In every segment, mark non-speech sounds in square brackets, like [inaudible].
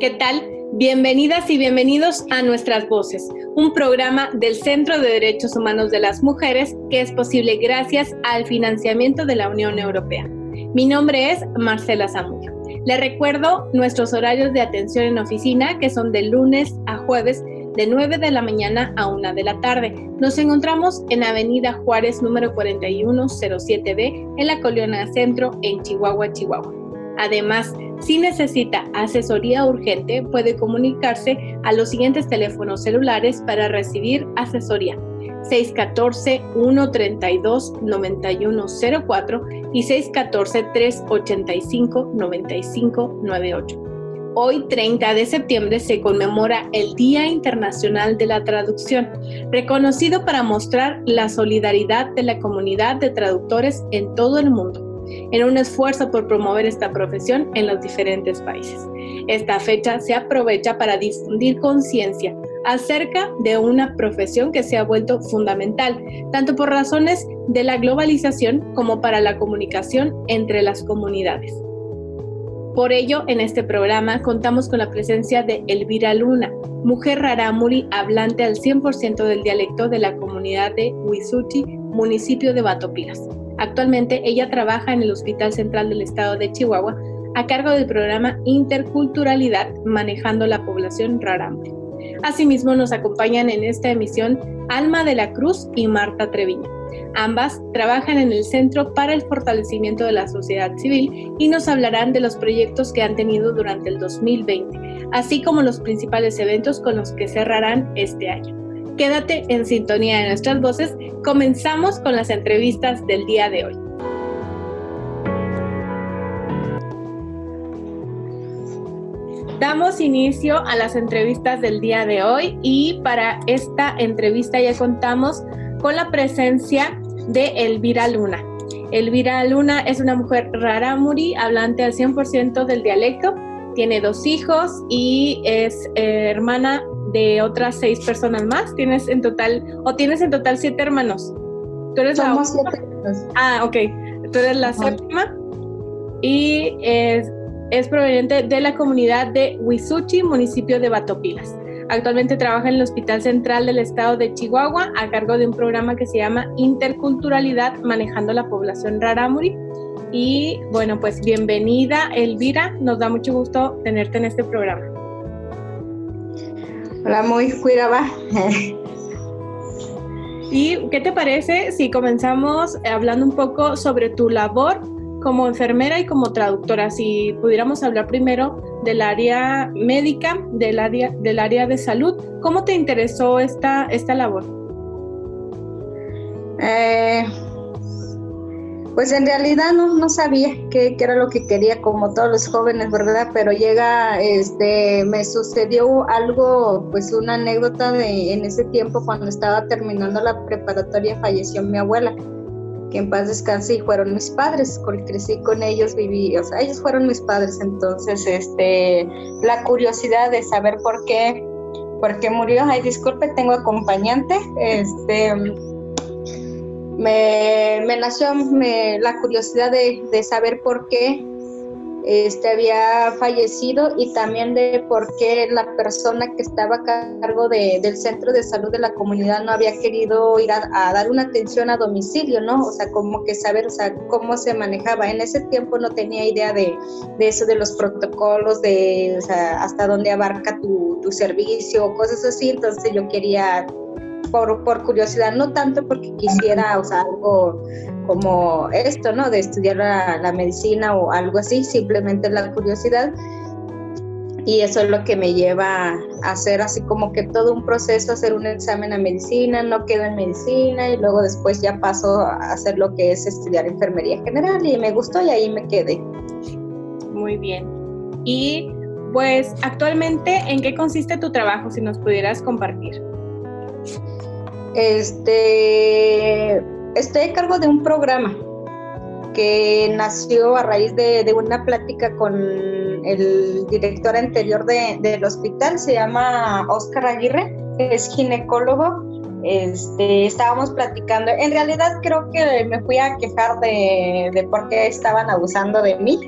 ¿Qué tal? Bienvenidas y bienvenidos a Nuestras Voces, un programa del Centro de Derechos Humanos de las Mujeres que es posible gracias al financiamiento de la Unión Europea. Mi nombre es Marcela Zamudio. Le recuerdo nuestros horarios de atención en oficina que son de lunes a jueves de 9 de la mañana a 1 de la tarde. Nos encontramos en Avenida Juárez número 4107B en la Colonia Centro en Chihuahua, Chihuahua. Además, si necesita asesoría urgente, puede comunicarse a los siguientes teléfonos celulares para recibir asesoría. 614-132-9104 y 614-385-9598. Hoy, 30 de septiembre, se conmemora el Día Internacional de la Traducción, reconocido para mostrar la solidaridad de la comunidad de traductores en todo el mundo en un esfuerzo por promover esta profesión en los diferentes países. Esta fecha se aprovecha para difundir conciencia acerca de una profesión que se ha vuelto fundamental, tanto por razones de la globalización como para la comunicación entre las comunidades. Por ello, en este programa contamos con la presencia de Elvira Luna, mujer rarámuri hablante al 100% del dialecto de la comunidad de Huizuchi, municipio de Batopilas. Actualmente ella trabaja en el Hospital Central del Estado de Chihuahua a cargo del programa Interculturalidad manejando la población rarámuri. Asimismo nos acompañan en esta emisión Alma de la Cruz y Marta Treviño. Ambas trabajan en el Centro para el Fortalecimiento de la Sociedad Civil y nos hablarán de los proyectos que han tenido durante el 2020, así como los principales eventos con los que cerrarán este año. Quédate en sintonía de nuestras voces. Comenzamos con las entrevistas del día de hoy. Damos inicio a las entrevistas del día de hoy y para esta entrevista ya contamos con la presencia de Elvira Luna. Elvira Luna es una mujer rarámuri, hablante al 100% del dialecto, tiene dos hijos y es eh, hermana de otras seis personas más. Tienes en total, o tienes en total siete hermanos. ¿Tú eres la siete Ah, ok. Tú eres la séptima y es, es proveniente de la comunidad de Huizuchi, municipio de Batopilas. Actualmente trabaja en el Hospital Central del Estado de Chihuahua a cargo de un programa que se llama Interculturalidad Manejando la Población Rarámuri. Y bueno, pues bienvenida Elvira, nos da mucho gusto tenerte en este programa. Hola, muy cuidaba. ¿Y qué te parece si comenzamos hablando un poco sobre tu labor como enfermera y como traductora? Si pudiéramos hablar primero del área médica, del área, del área de salud, ¿cómo te interesó esta, esta labor? Eh, pues en realidad no, no sabía qué, era lo que quería, como todos los jóvenes, ¿verdad? Pero llega, este, me sucedió algo, pues una anécdota de en ese tiempo cuando estaba terminando la preparatoria falleció mi abuela, que en paz descanse y fueron mis padres, crecí con ellos, viví, o sea, ellos fueron mis padres, entonces, este, la curiosidad de saber por qué, por qué murió, ay, disculpe, tengo acompañante, este me, nació la curiosidad de, saber por qué este había fallecido y también de por qué la persona que estaba a cargo del centro de salud de la comunidad no había querido ir a, dar una atención a domicilio, ¿no? O sea, como que saber, o sea, cómo se manejaba. En ese tiempo no tenía idea de, eso, de los protocolos, de, o sea, hasta dónde abarca tu, tu servicio, cosas así. Entonces yo quería por, por curiosidad, no tanto porque quisiera, o sea, algo como esto, ¿no? De estudiar la, medicina o algo así, simplemente la curiosidad. Y eso es lo que me lleva a hacer así como que todo un proceso, hacer un examen a medicina, no quedo en medicina y luego después ya paso a hacer lo que es estudiar enfermería general y me gustó y ahí me quedé. Muy bien. Y pues actualmente, ¿en qué consiste tu trabajo? Si nos pudieras compartir. Este, estoy a cargo de un programa que nació a raíz de, una plática con el director anterior del hospital, se llama Oscar Aguirre, es ginecólogo. Este, estábamos platicando, en realidad creo que me fui a quejar de, de por qué estaban abusando de mí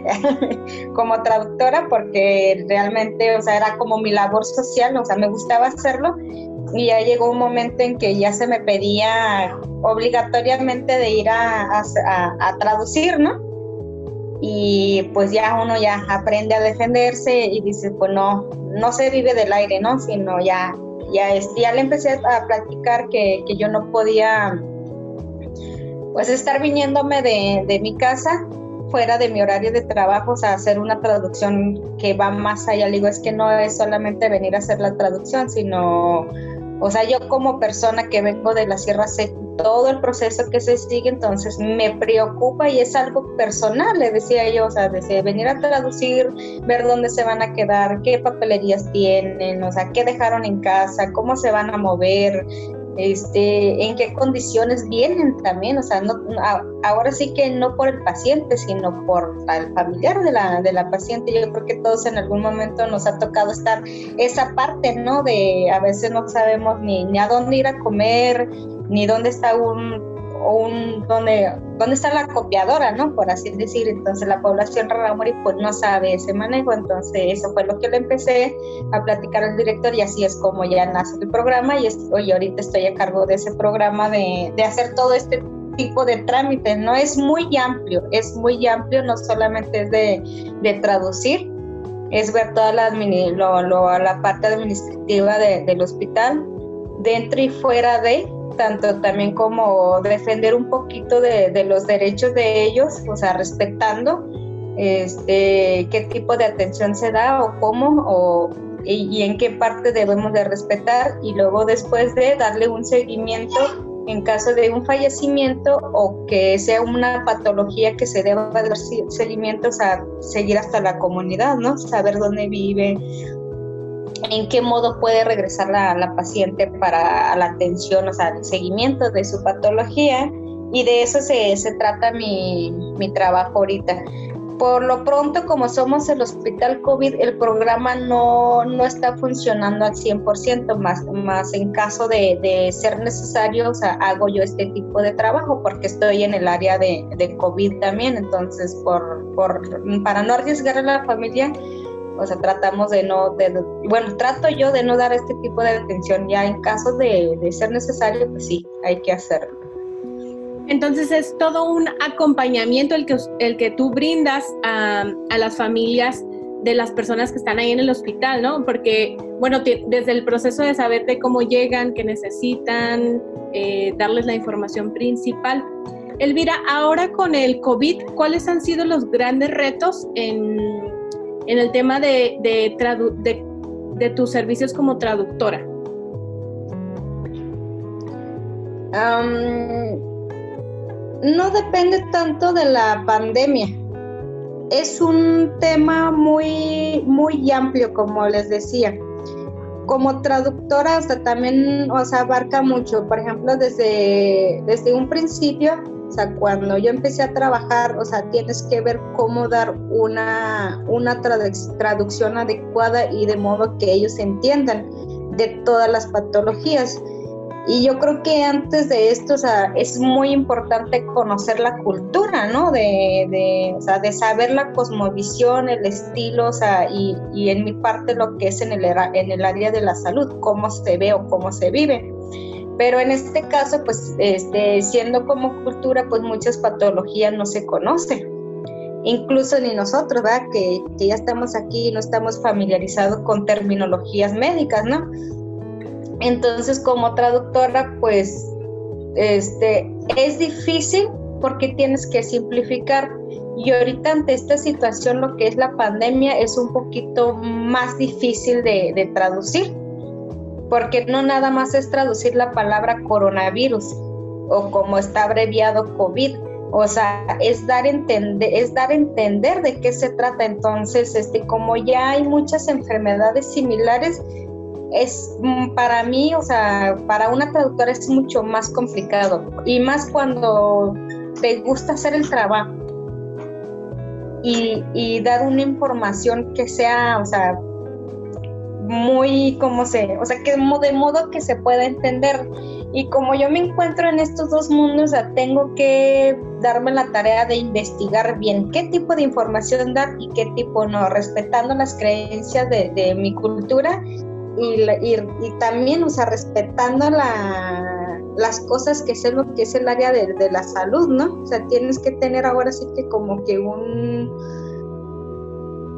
[laughs] como traductora, porque realmente, o sea, era como mi labor social, o sea, me gustaba hacerlo, y ya llegó un momento en que ya se me pedía obligatoriamente de ir a, traducir, ¿no? Y pues ya uno ya aprende a defenderse y dice, pues no, no se vive del aire, ¿no? Sino ya, ya, este, ya le empecé a platicar que, yo no podía pues estar viniéndome de, de mi casa fuera de mi horario de trabajo, o sea, hacer una traducción que va más allá. Le digo, es que no es solamente venir a hacer la traducción, sino o sea, yo como persona que vengo de la Sierra sé todo el proceso que se sigue, entonces me preocupa y es algo personal, le decía yo, o sea, desde venir a traducir, ver dónde se van a quedar, qué papelerías tienen, o sea, qué dejaron en casa, cómo se van a mover, este, en qué condiciones vienen también, o sea, no, ahora sí que no por el paciente, sino por el familiar de la, de la paciente. Yo creo que todos en algún momento nos ha tocado estar esa parte, ¿no? De a veces no sabemos ni, ni a dónde ir a comer, ni dónde está un un, donde, dónde está la copiadora, ¿no? Por así decir. Entonces la población rarámuri pues no sabe ese manejo. Entonces eso fue lo que le empecé a platicar al director y así es como ya nace el programa y hoy ahorita estoy a cargo de ese programa de, hacer todo este tipo de trámites, ¿no? Es muy amplio, es muy amplio, no solamente es de, traducir, es ver toda la, lo, lo, la parte administrativa de, del hospital, dentro y fuera de, tanto también como defender un poquito de, los derechos de ellos, o sea, respetando este, qué tipo de atención se da o cómo o, y, en qué parte debemos de respetar y luego después de darle un seguimiento en caso de un fallecimiento o que sea una patología que se deba dar seguimiento, o sea, seguir hasta la comunidad, ¿no? Saber dónde vive, en qué modo puede regresar la, la paciente para la atención, o sea, el seguimiento de su patología y de eso se, se trata mi, mi, trabajo ahorita. Por lo pronto, como somos el hospital COVID, el programa no, no está funcionando al 100%, más, más en caso de, de, ser necesario, o sea, hago yo este tipo de trabajo porque estoy en el área de, de COVID también, entonces por, por, para no arriesgar a la familia, o sea, tratamos de no, de, bueno, trato yo de no dar este tipo de atención, ya en caso de, ser necesario, pues sí, hay que hacerlo. Entonces es todo un acompañamiento el que, el que tú brindas a, a las familias de las personas que están ahí en el hospital, ¿no? Porque, bueno, desde el proceso de saber de cómo llegan, qué necesitan, eh, darles la información principal. Elvira, ahora con el COVID, ¿cuáles han sido los grandes retos en, en el tema de, de, tus servicios como traductora? no depende tanto de la pandemia. Es un tema muy, muy amplio, como les decía. Como traductora, o también abarca mucho. Por ejemplo, desde, desde un principio, o sea, cuando yo empecé a trabajar, o sea, tienes que ver cómo dar una, una traducción adecuada y de modo que ellos entiendan de todas las patologías. Y yo creo que antes de esto, o sea, es muy importante conocer la cultura, ¿no? De, de, o sea, de saber la cosmovisión, el estilo, o sea, y, y en mi parte lo que es en el, en el área de la salud, cómo se ve o cómo se vive. Pero en este caso, pues este, siendo como cultura, pues muchas patologías no se conocen. Incluso ni nosotros, ¿verdad? Que, que ya estamos aquí y no estamos familiarizados con terminologías médicas, ¿no? Entonces, como traductora, pues este, es difícil porque tienes que simplificar. Y ahorita ante esta situación, lo que es la pandemia, es un poquito más difícil de, de traducir porque no nada más es traducir la palabra coronavirus o como está abreviado COVID, O sea, es dar, entender, es dar a entender de qué se trata. Entonces, este, como ya hay muchas enfermedades similares, es mm, para mí, o sea, para una traductora es mucho más complicado. Y más cuando te gusta hacer el trabajo y, y dar una información que sea, o sea, muy, como se, o sea, que de modo que se pueda entender. Y como yo me encuentro en estos dos mundos, tengo que darme la tarea de investigar bien qué tipo de información dar y qué tipo no, respetando las creencias de, mi cultura y, y, también, o sea, respetando la, las cosas que es lo que es el área de, de la salud, ¿no? O sea, tienes que tener ahora sí que como que un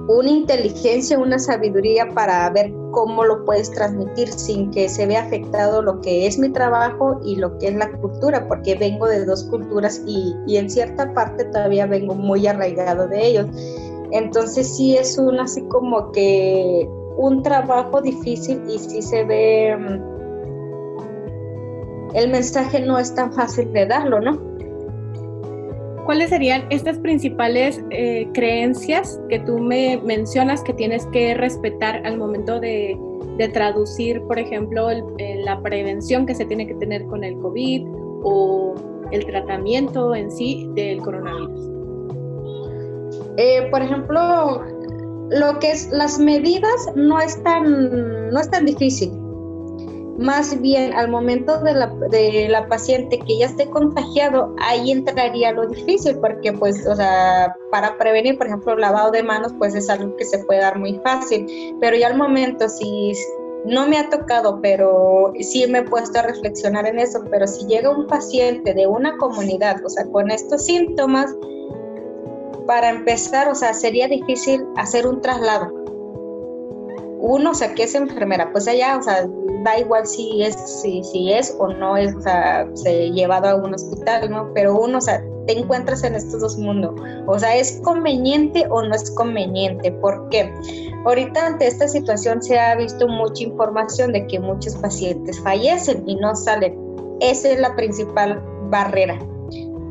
una inteligencia, una sabiduría para ver cómo lo puedes transmitir sin que se vea afectado lo que es mi trabajo y lo que es la cultura, porque vengo de dos culturas y, en cierta parte todavía vengo muy arraigado de ellos. Entonces sí es un así como que un trabajo difícil y sí se ve, mm, el mensaje no es tan fácil de darlo, ¿no? ¿Cuáles serían estas principales eh, creencias que tú me mencionas que tienes que respetar al momento de, traducir, por ejemplo, la prevención que se tiene que tener con el COVID o el tratamiento en sí del coronavirus? Eh, por ejemplo, lo que es las medidas no es tan, no es tan difícil más bien al momento de la, de la paciente que ya esté contagiado, ahí entraría lo difícil, porque pues, o sea, para prevenir, por ejemplo, lavado de manos, pues es algo que se puede dar muy fácil, pero ya al momento, si no me ha tocado, pero sí me he puesto a reflexionar en eso, pero si llega un paciente de una comunidad, o sea, con estos síntomas, para empezar, o sea, sería difícil hacer un traslado. Uno, o sea, que es enfermera, pues allá, o sea, da igual si es, si, si es o no es, o sea, se llevado a un hospital, ¿no? Pero uno, o sea, te encuentras en estos dos mundos. O sea, ¿es conveniente o no es conveniente? ¿Por qué? Ahorita ante esta situación se ha visto mucha información de que muchos pacientes fallecen y no salen. Esa es la principal barrera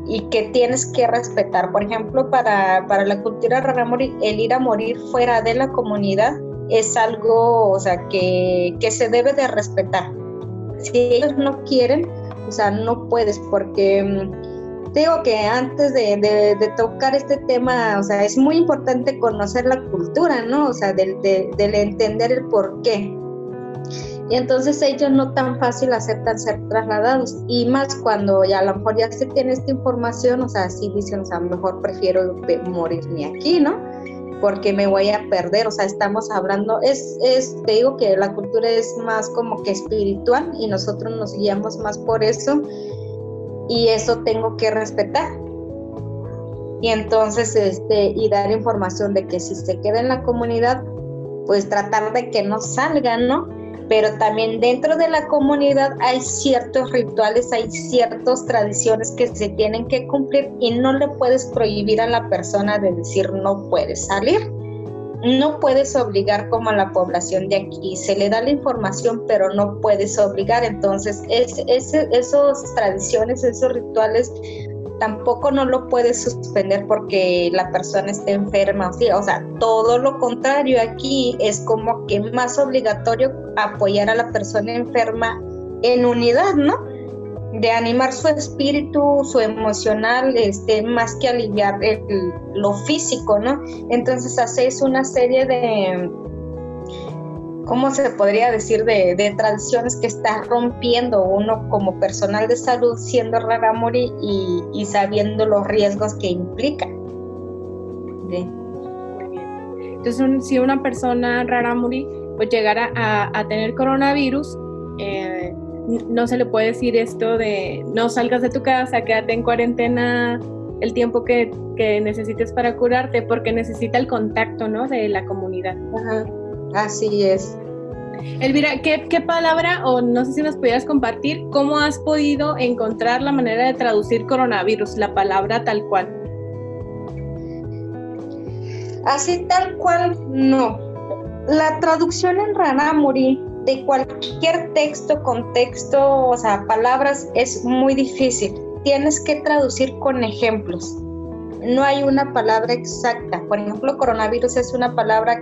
y que tienes que respetar. Por ejemplo, para, para la cultura rara morir, el ir a morir fuera de la comunidad es algo, o sea, que, se debe de respetar. Si ellos no quieren, o sea, no puedes, porque mm, digo que antes de, tocar este tema, o sea, es muy importante conocer la cultura, ¿no? O sea, del, de, entender el por qué. Y entonces ellos no tan fácil aceptan ser trasladados. Y más cuando ya a lo mejor ya se tiene esta información, o sea, sí dicen, o sea, mejor prefiero morirme aquí, ¿no? Porque me voy a perder, o sea, estamos hablando, es, es, te digo que la cultura es más como que espiritual y nosotros nos guiamos más por eso y eso tengo que respetar. Y entonces, este, y dar información de que si se queda en la comunidad, pues tratar de que no salgan, ¿no? Pero también dentro de la comunidad hay ciertos rituales, hay ciertas tradiciones que se tienen que cumplir y no le puedes prohibir a la persona de decir no puedes salir. No puedes obligar como a la población de aquí, se le da la información, pero no puedes obligar. Entonces, es, es, esas tradiciones, esos rituales tampoco no lo puedes suspender porque la persona esté enferma. O sea, todo lo contrario aquí es como que más obligatorio apoyar a la persona enferma en unidad, ¿no? De animar su espíritu, su emocional, este, más que aliviar lo físico, ¿no? Entonces haces una serie de, ¿cómo se podría decir? De, de tradiciones que está rompiendo uno como personal de salud siendo raramuri y, y sabiendo los riesgos que implica. Entonces, si una persona raramuri pues llegara a, tener coronavirus, eh, no se le puede decir esto de no salgas de tu casa, quédate en cuarentena el tiempo que, que necesites para curarte, porque necesita el contacto, ¿no? De la comunidad. Ajá. Así es. Elvira, ¿qué, ¿qué, palabra o no sé si nos pudieras compartir cómo has podido encontrar la manera de traducir coronavirus, la palabra tal cual? Así tal cual, no. La traducción en Ranamuri de cualquier texto, contexto, o sea, palabras es muy difícil. tienes que traducir con ejemplos. No hay una palabra exacta. Por ejemplo, coronavirus es una palabra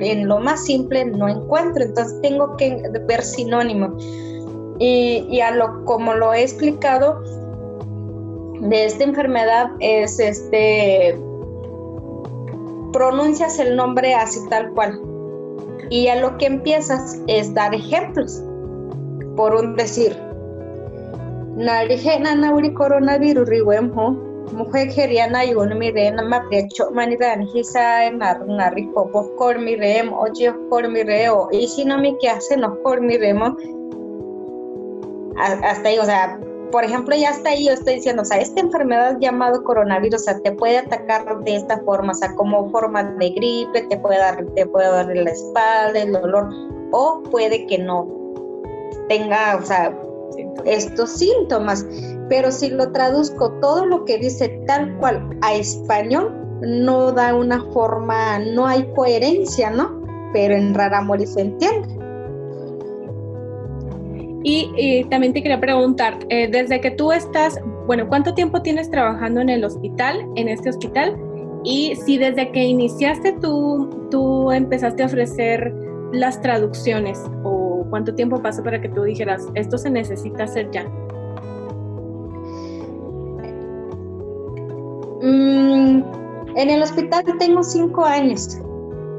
en lo más simple no encuentro, entonces tengo que ver sinónimo. Y, a lo como lo he explicado, de esta enfermedad es este pronuncias el nombre así tal cual. Y a lo que empiezas es dar ejemplos. Por un decir, Narije Nanauri coronavirus mujer geriana y un mire nama precho manidan hisa nar nari popo kor mirem oye kor mireo y si no me que hace no kor miremo hasta ahí o sea por ejemplo, ya está ahí yo estoy diciendo, o sea, esta enfermedad llamado coronavirus, o sea, te puede atacar de esta forma, o sea, como forma de gripe, te puede dar, te puede dar la espalda, el dolor, o puede que no tenga, o sea, estos síntomas. Pero si lo traduzco todo lo que dice tal cual a español, no da una forma, no hay coherencia, ¿no? Pero en Raramori se entiende. Y, también te quería preguntar, eh, desde que tú estás, bueno, ¿cuánto tiempo tienes trabajando en el hospital, en este hospital? Y si desde que iniciaste tú, tú empezaste a ofrecer las traducciones o cuánto tiempo pasó para que tú dijeras, esto se necesita hacer ya. Mm, en el hospital tengo cinco años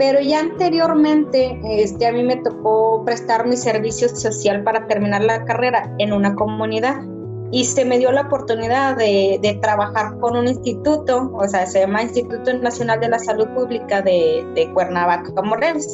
pero ya anteriormente este, a mí me tocó prestar mi servicio social para terminar la carrera en una comunidad y se me dio la oportunidad de, trabajar con un instituto, o sea, se llama Instituto Nacional de la Salud Pública de, de Cuernavaca, Morelos.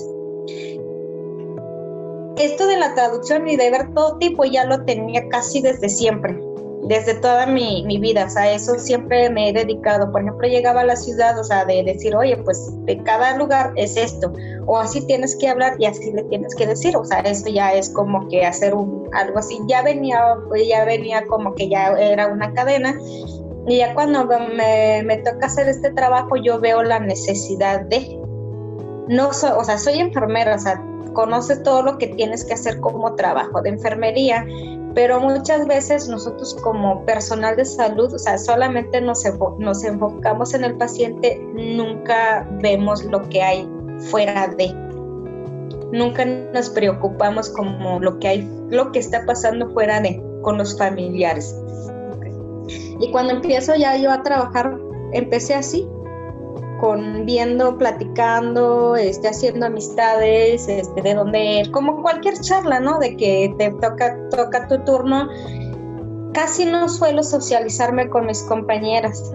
Esto de la traducción y de ver todo tipo ya lo tenía casi desde siempre desde toda mi, vida, o sea, eso siempre me he dedicado. Por ejemplo, llegaba a la ciudad, o sea, de decir, oye, pues de cada lugar es esto, o así tienes que hablar y así le tienes que decir, o sea, eso ya es como que hacer un, algo así. Ya venía, pues ya venía como que ya era una cadena. Y ya cuando me, me toca hacer este trabajo, yo veo la necesidad de, no, soy, o sea, soy enfermera, o sea, conoces todo lo que tienes que hacer como trabajo de enfermería, pero muchas veces nosotros como personal de salud, o sea, solamente nos, enfocamos en el paciente, nunca vemos lo que hay fuera de. Nunca nos preocupamos como lo que hay, lo que está pasando fuera de, con los familiares. Y cuando empiezo ya yo a trabajar, empecé así, con viendo, platicando, este, haciendo amistades, este, de donde, como cualquier charla, ¿no? De que te toca, toca tu turno. Casi no suelo socializarme con mis compañeras,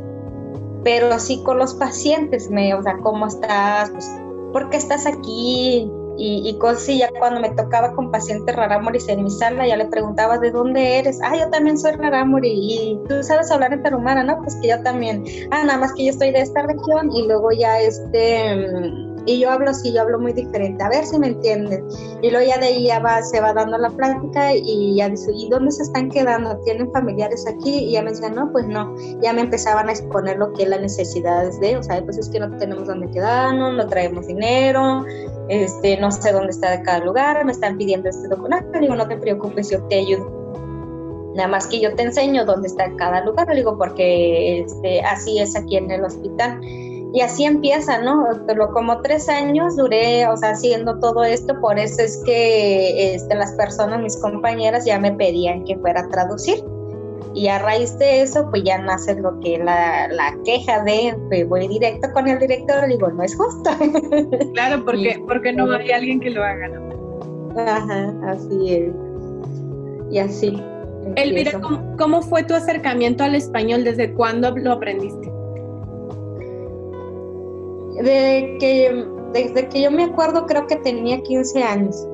pero sí con los pacientes, me, o sea, ¿cómo estás? Pues, ¿Por qué estás aquí? Y, y cosas ya cuando me tocaba con pacientes rarámuris en mi sala, ya le preguntaba de dónde eres, ah, yo también soy rarámuri y tú sabes hablar en tarumara, ¿no? Pues que yo también, ah, nada más que yo estoy de esta región y luego ya este y yo hablo así, yo hablo muy diferente, a ver si me entienden. Y luego ya de ahí ya va, se va dando la plática y ya dice, ¿y dónde se están quedando? ¿Tienen familiares aquí? Y ya me decían, no, pues no. Ya me empezaban a exponer lo que es la necesidad de, o sea, pues es que no tenemos dónde quedarnos, no traemos dinero, este, no sé dónde está cada lugar, me están pidiendo este documento. Digo, no te preocupes, yo te ayudo. Nada más que yo te enseño dónde está cada lugar, digo, porque este, así es aquí en el hospital y así empieza, ¿no? Pero como tres años duré, o sea, haciendo todo esto, por eso es que este, las personas, mis compañeras, ya me pedían que fuera a traducir. Y a raíz de eso, pues ya nace lo que la, la queja de, pues voy directo con el director, digo, no es justo. [laughs] Claro, porque, porque no hay alguien que lo haga, ¿no? Ajá, así es. Y así. Elvira, ¿cómo, ¿cómo fue tu acercamiento al español? ¿Desde cuándo lo aprendiste? De que, desde que yo me acuerdo creo que tenía 15 años.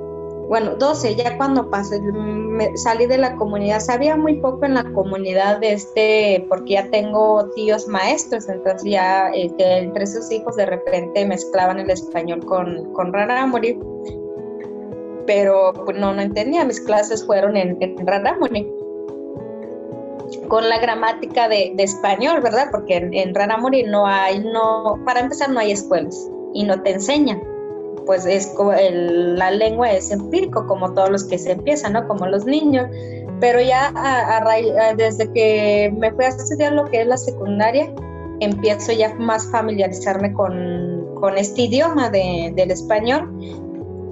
Bueno, 12, ya cuando pasé, salí de la comunidad, sabía muy poco en la comunidad de este, porque ya tengo tíos maestros, entonces ya este, entre sus hijos de repente mezclaban el español con, con Raramuri, pero pues no, no entendía, mis clases fueron en, en Raramuri con la gramática de, español, ¿verdad? Porque en, en Ranamuri no hay, no, para empezar no hay escuelas y no te enseñan. Pues es la lengua es empírico, como todos los que se empiezan, ¿no? Como los niños. Pero ya desde que me fui a estudiar lo que es la secundaria, empiezo ya más familiarizarme con, con este idioma de, del español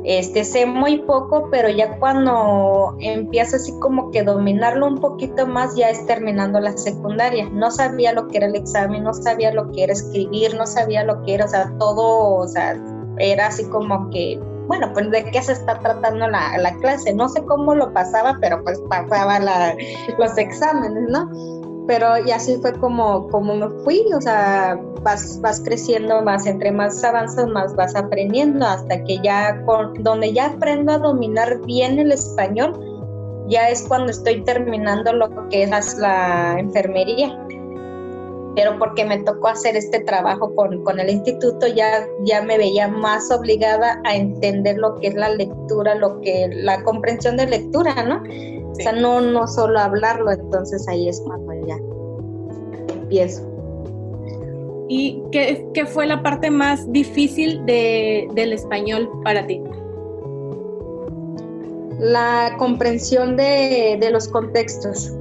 este, sé muy poco, pero ya cuando empiezo así como que dominarlo un poquito más, ya es terminando la secundaria. No sabía lo que era el examen, no sabía lo que era escribir, no sabía lo que era, o sea, todo, o sea, era así como que, bueno, pues de qué se está tratando la, la clase. No sé cómo lo pasaba, pero pues pasaba la, los exámenes, ¿no? Pero y así fue como, como me fui, o sea, vas, vas creciendo más, entre más avanzas, más vas aprendiendo, hasta que ya, con, donde ya aprendo a dominar bien el español, ya es cuando estoy terminando lo que es la enfermería. Pero porque me tocó hacer este trabajo con, con el instituto, ya, ya me veía más obligada a entender lo que es la lectura, lo que la comprensión de lectura, ¿no? O sea, no, no solo hablarlo, entonces ahí es cuando ya empiezo. ¿Y qué, qué fue la parte más difícil de, del español para ti? La comprensión de, de los contextos.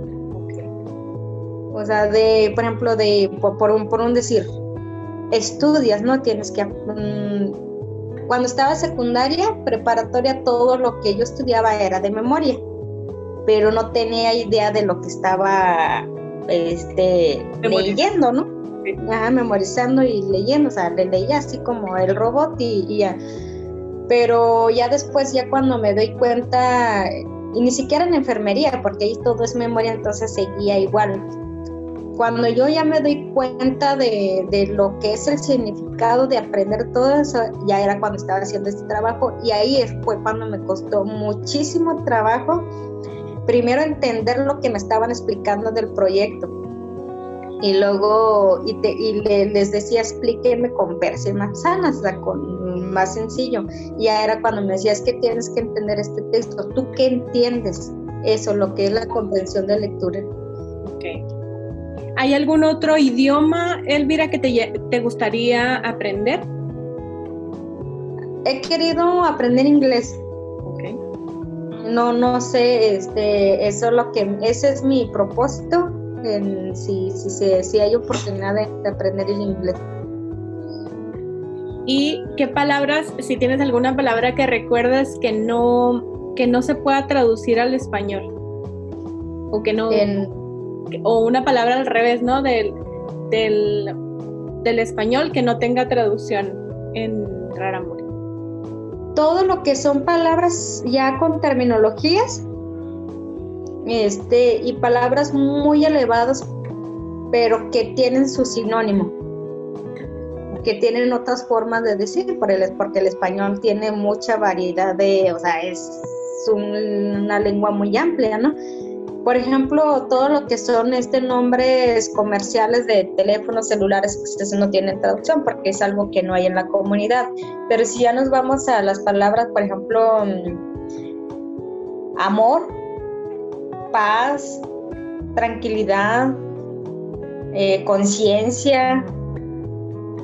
O sea, de, por ejemplo, de, por, un, por un decir, estudias, ¿no? Tienes que... Mm, cuando estaba secundaria, preparatoria, todo lo que yo estudiaba era de memoria pero no tenía idea de lo que estaba este, leyendo, ¿no? memorizando y leyendo, o sea, le leía así como el robot y, ya. Pero ya después, ya cuando me doy cuenta, y ni siquiera en enfermería, porque ahí todo es memoria, entonces seguía igual. Cuando yo ya me doy cuenta de, de lo que es el significado de aprender todo eso, ya era cuando estaba haciendo este trabajo y ahí fue cuando me costó muchísimo trabajo primero entender lo que me estaban explicando del proyecto y luego y, les decía explíqueme con verse más sanas, con más sencillo. Y ya era cuando me decía, es que tienes que entender este texto, ¿tú qué entiendes? Eso, lo que es la comprensión de lectura. Okay. ¿Hay algún otro idioma, Elvira, que te, te gustaría aprender? He querido aprender inglés no, no sé, este, eso es lo que, ese es mi propósito, en, si, si, si hay oportunidad de, aprender el inglés. ¿Y qué palabras, si tienes alguna palabra que recuerdas que no, que no se pueda traducir al español? O que no, o una palabra al revés, ¿no? Del, del, español que no tenga traducción en Raramuri todo lo que son palabras ya con terminologías este, y palabras muy elevadas, pero que tienen su sinónimo, que tienen otras formas de decir, porque el español tiene mucha variedad de, o sea, es una lengua muy amplia, ¿no? Por ejemplo, todo lo que son este nombres comerciales de teléfonos celulares, pues eso no tiene traducción porque es algo que no hay en la comunidad. Pero si ya nos vamos a las palabras, por ejemplo, mm, amor, paz, tranquilidad, eh, conciencia,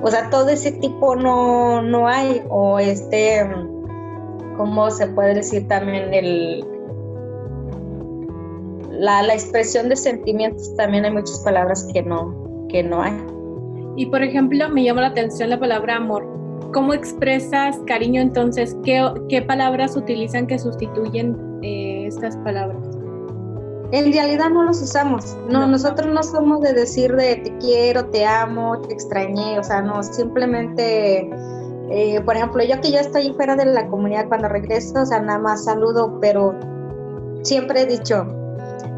o sea, todo ese tipo no, no hay. O este, ¿cómo se puede decir también el la, expresión de sentimientos también hay muchas palabras que no, que no hay. Y por ejemplo, me llama la atención la palabra amor. ¿Cómo expresas cariño entonces? ¿Qué, qué palabras utilizan que sustituyen eh, estas palabras? En realidad no los usamos. No, nosotros no somos de decir de te quiero, te amo, te extrañé. O sea, no, simplemente, eh, por ejemplo, yo que ya estoy fuera de la comunidad cuando regreso, o sea, nada más saludo, pero siempre he dicho,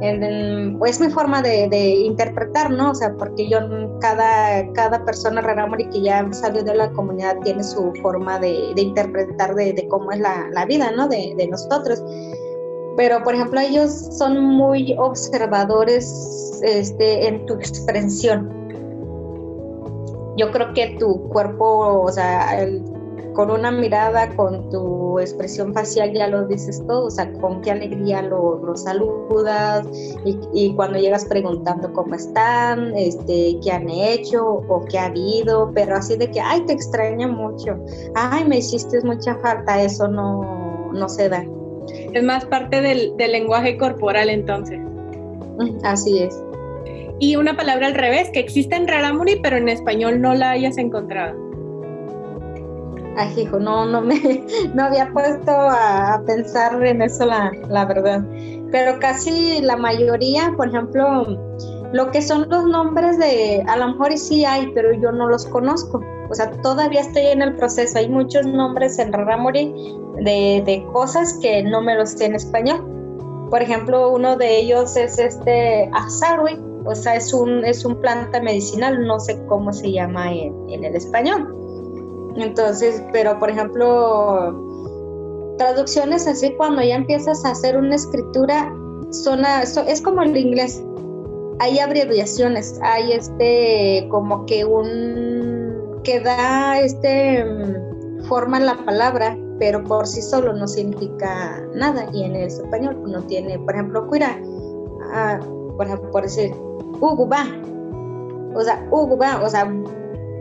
en, es mi forma de, interpretar, ¿no? O sea, porque yo, cada, cada persona y que ya salió de la comunidad tiene su forma de, interpretar de, cómo es la, vida, ¿no? De, nosotros. Pero, por ejemplo, ellos son muy observadores este, en tu expresión. Yo creo que tu cuerpo, o sea, el, con una mirada, con tu expresión facial ya lo dices todo, o sea, con qué alegría lo, saludas y, cuando llegas preguntando cómo están, este, qué han hecho o qué ha habido, pero así de que, ay, te extraña mucho, ay, me hiciste mucha falta, eso no, no se da. Es más parte del, del lenguaje corporal entonces. Así es. Y una palabra al revés, que existe en Raramuri, pero en español no la hayas encontrado. No, no me [laughs] no había puesto a, pensar en eso la, la, verdad. Pero casi la mayoría, por ejemplo, lo que son los nombres de, a lo mejor sí hay, pero yo no los conozco. O sea, todavía estoy en el proceso. Hay muchos nombres en Raramuri de, de cosas que no me los sé en español. Por ejemplo, uno de ellos es este Azarui, o sea, es un, es un planta medicinal, no sé cómo se llama en, en el español. Entonces, pero por ejemplo, traducciones así cuando ya empiezas a hacer una escritura, son es como el inglés. Hay abreviaciones, hay este como que un que da este forma la palabra, pero por sí solo no significa nada. Y en el español no tiene, por ejemplo, cuira, ah, por ejemplo, por decir uguba, o sea, uguba, o sea,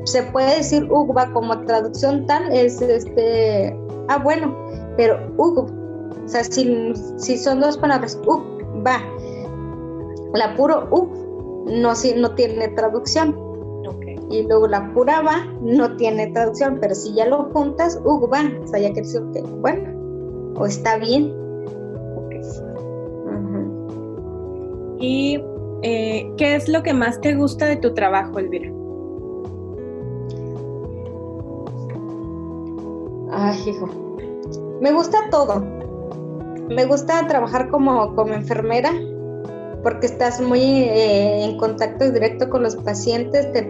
se puede decir Ugba como traducción tal, es este, ah, bueno, pero Ug, o sea, si, si son dos palabras, Ugba, la puro Ug no, si, no tiene traducción. Y luego la pura va no tiene traducción, pero si ya lo juntas, Ugba, o sea, ya que decir que, bueno, o está bien. ¿Y eh, qué es lo que más te gusta de tu trabajo, Elvira? Hijo. Me gusta todo. Me gusta trabajar como, como enfermera porque estás muy eh, en contacto directo con los pacientes, te,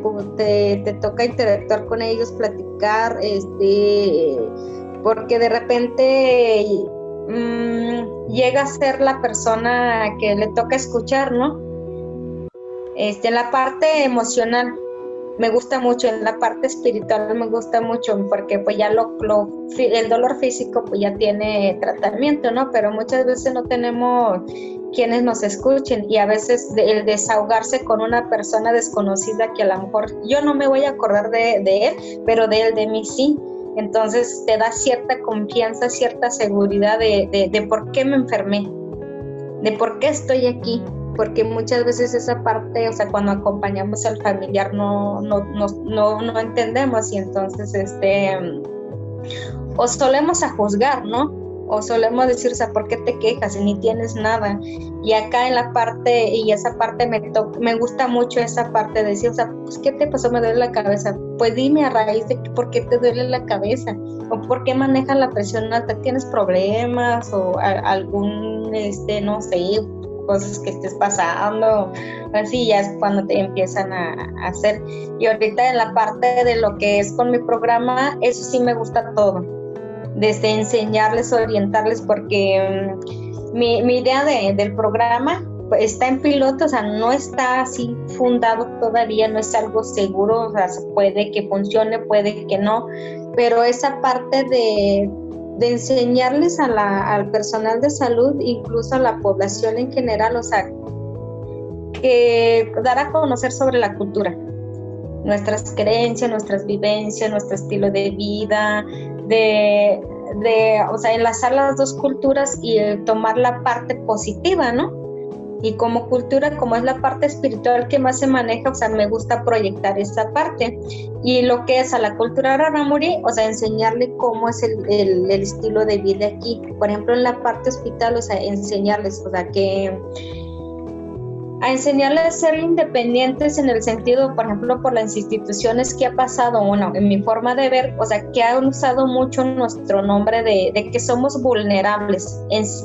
te, toca interactuar con ellos, platicar, este, porque de repente mm, llega a ser la persona que le toca escuchar, ¿no? Este, la parte emocional me gusta mucho, en la parte espiritual me gusta mucho porque pues ya lo, el dolor físico pues ya tiene tratamiento, ¿no? Pero muchas veces no tenemos quienes nos escuchen y a veces el desahogarse con una persona desconocida que a lo mejor yo no me voy a acordar de, de él, pero de él, de mí sí. Entonces te da cierta confianza, cierta seguridad de, de por qué me enfermé, de por qué estoy aquí porque muchas veces esa parte, o sea, cuando acompañamos al familiar no, no, no, no, entendemos y entonces, este, o solemos a juzgar, ¿no? O solemos decir, o sea, ¿por qué te quejas si ni tienes nada? Y acá en la parte, y esa parte me, me gusta mucho esa parte de decir, o sea, pues, ¿qué te pasó? Me duele la cabeza. Pues dime a raíz de por qué te duele la cabeza o por qué manejas la presión alta. ¿Tienes problemas o algún, este, no sé, cosas que estés pasando, así ya es cuando te empiezan a, hacer. Y ahorita en la parte de lo que es con mi programa, eso sí me gusta todo, desde enseñarles, orientarles, porque mm, mi, idea del programa está en piloto, o sea, no está así fundado todavía, no es algo seguro, o sea, puede que funcione, puede que no, pero esa parte de, de enseñarles a la, al personal de salud, incluso a la población en general, o sea, que dar a conocer sobre la cultura, nuestras creencias, nuestras vivencias, nuestro estilo de vida, de, de o sea, enlazar las dos culturas y tomar la parte positiva, ¿no? Y como cultura, como es la parte espiritual que más se maneja, o sea, me gusta proyectar esa parte. Y lo que es a la cultura raramuri, o sea, enseñarle cómo es el, el, el estilo de vida aquí. Por ejemplo, en la parte hospital, o sea, enseñarles, o sea, que a enseñarles a ser independientes en el sentido, por ejemplo, por las instituciones que ha pasado, bueno, en mi forma de ver, o sea, que han usado mucho nuestro nombre de, de que somos vulnerables,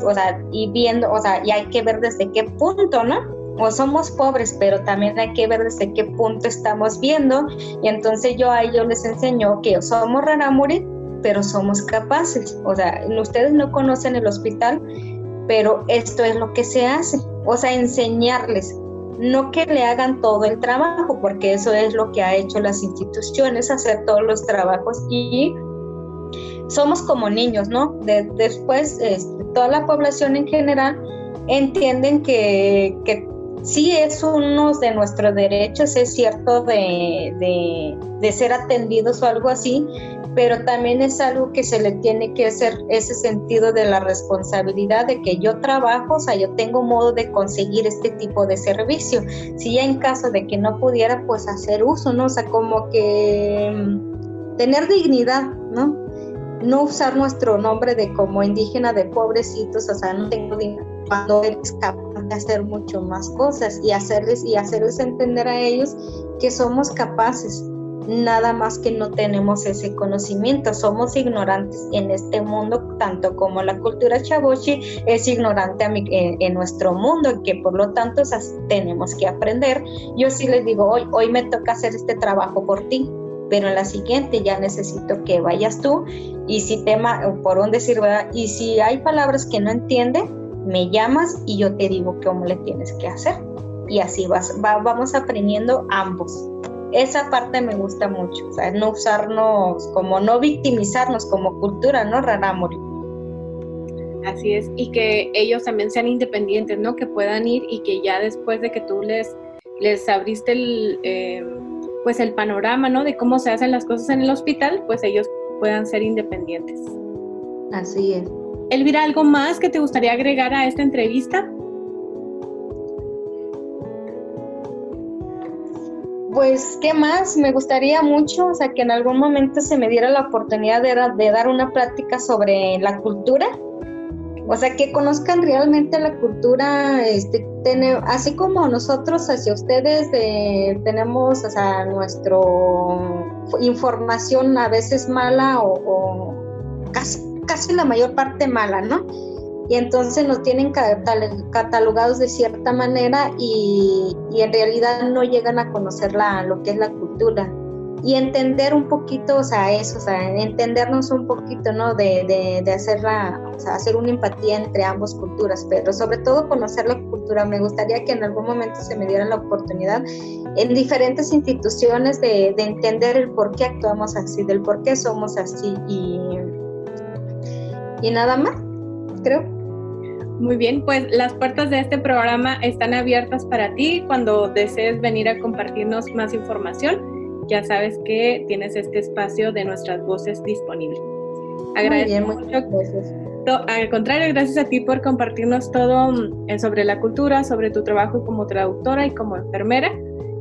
o sea, y viendo, o sea, y hay que ver desde qué punto, ¿no? O somos pobres, pero también hay que ver desde qué punto estamos viendo, y entonces yo a ellos les enseño que somos Ranamuri, pero somos capaces, o sea, ustedes no conocen el hospital, pero esto es lo que se hace, o sea, enseñarles, no que le hagan todo el trabajo, porque eso es lo que ha hecho las instituciones, hacer todos los trabajos y somos como niños, ¿no? después, este, toda la población en general entienden que, sí es uno de nuestros derechos, es cierto, de, de, de ser atendidos o algo así, pero también es algo que se le tiene que hacer ese sentido de la responsabilidad de que yo trabajo, o sea, yo tengo modo de conseguir este tipo de servicio. Si ya en caso de que no pudiera, pues hacer uso, ¿no? O sea, como que mm, tener dignidad, ¿no? No usar nuestro nombre de como indígena de pobrecitos, o sea, no tengo dinero cuando eres capaz de hacer mucho más cosas y hacerles y hacerles entender a ellos que somos capaces nada más que no tenemos ese conocimiento, somos ignorantes en este mundo, tanto como la cultura chabochi es ignorante en, nuestro mundo, que por lo tanto tenemos que aprender. Yo sí les digo, hoy, hoy me toca hacer este trabajo por ti, pero en la siguiente ya necesito que vayas tú y si tema, por un decir, y si hay palabras que no entiende, me llamas y yo te digo cómo le tienes que hacer. Y así vas, vamos aprendiendo ambos esa parte me gusta mucho, o sea, no usarnos como, no victimizarnos como cultura, ¿no? Rarámuri. Así es, y que ellos también sean independientes, ¿no? Que puedan ir y que ya después de que tú les, les abriste el, eh, pues el panorama, ¿no? De cómo se hacen las cosas en el hospital, pues ellos puedan ser independientes. Así es. Elvira, ¿algo más que te gustaría agregar a esta entrevista? Pues, ¿qué más? Me gustaría mucho, o sea, que en algún momento se me diera la oportunidad de, dar una plática sobre la cultura, o sea, que conozcan realmente la cultura, este, así como nosotros hacia ustedes eh, tenemos, o sea, nuestra información a veces mala o, casi, casi la mayor parte mala, ¿no? Y entonces nos tienen catalogados de cierta manera y, en realidad no llegan a conocer la, lo que es la cultura y entender un poquito, o sea, eso, o sea, entendernos un poquito, ¿no? De, de, hacer, o sea, hacer una empatía entre ambas culturas, pero sobre todo conocer la cultura. Me gustaría que en algún momento se me diera la oportunidad en diferentes instituciones de, de entender el por qué actuamos así, del por qué somos así y, y nada más, creo. Muy bien, pues las puertas de este programa están abiertas para ti cuando desees venir a compartirnos más información. Ya sabes que tienes este espacio de nuestras voces disponible. Agradezco mucho. Gracias. Al contrario, gracias a ti por compartirnos todo mm, sobre la cultura, sobre tu trabajo como traductora y como enfermera.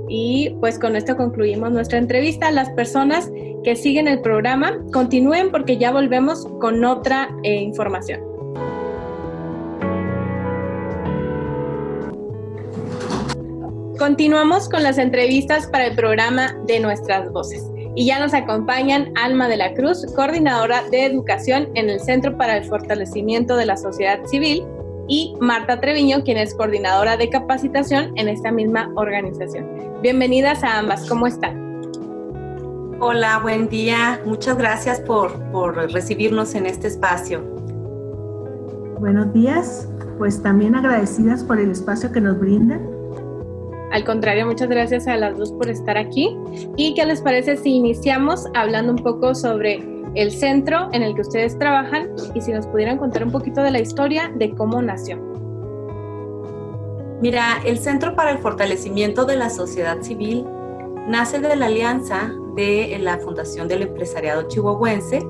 Y pues con esto concluimos nuestra entrevista. Las personas que siguen el programa continúen porque ya volvemos con otra eh, información. Continuamos con las entrevistas para el programa de Nuestras Voces. Y ya nos acompañan Alma de la Cruz, coordinadora de educación en el Centro para el Fortalecimiento de la Sociedad Civil, y Marta Treviño, quien es coordinadora de capacitación en esta misma organización. Bienvenidas a ambas, ¿cómo están? Hola, buen día. Muchas gracias por, por recibirnos en este espacio. Buenos días, pues también agradecidas por el espacio que nos brindan al contrario, muchas gracias a las dos por estar aquí. ¿Y qué les parece si iniciamos hablando un poco sobre el centro en el que ustedes trabajan y si nos pudieran contar un poquito de la historia de cómo nació? Mira, el Centro para el Fortalecimiento de la Sociedad Civil nace de la alianza de la Fundación del Empresariado Chihuahuense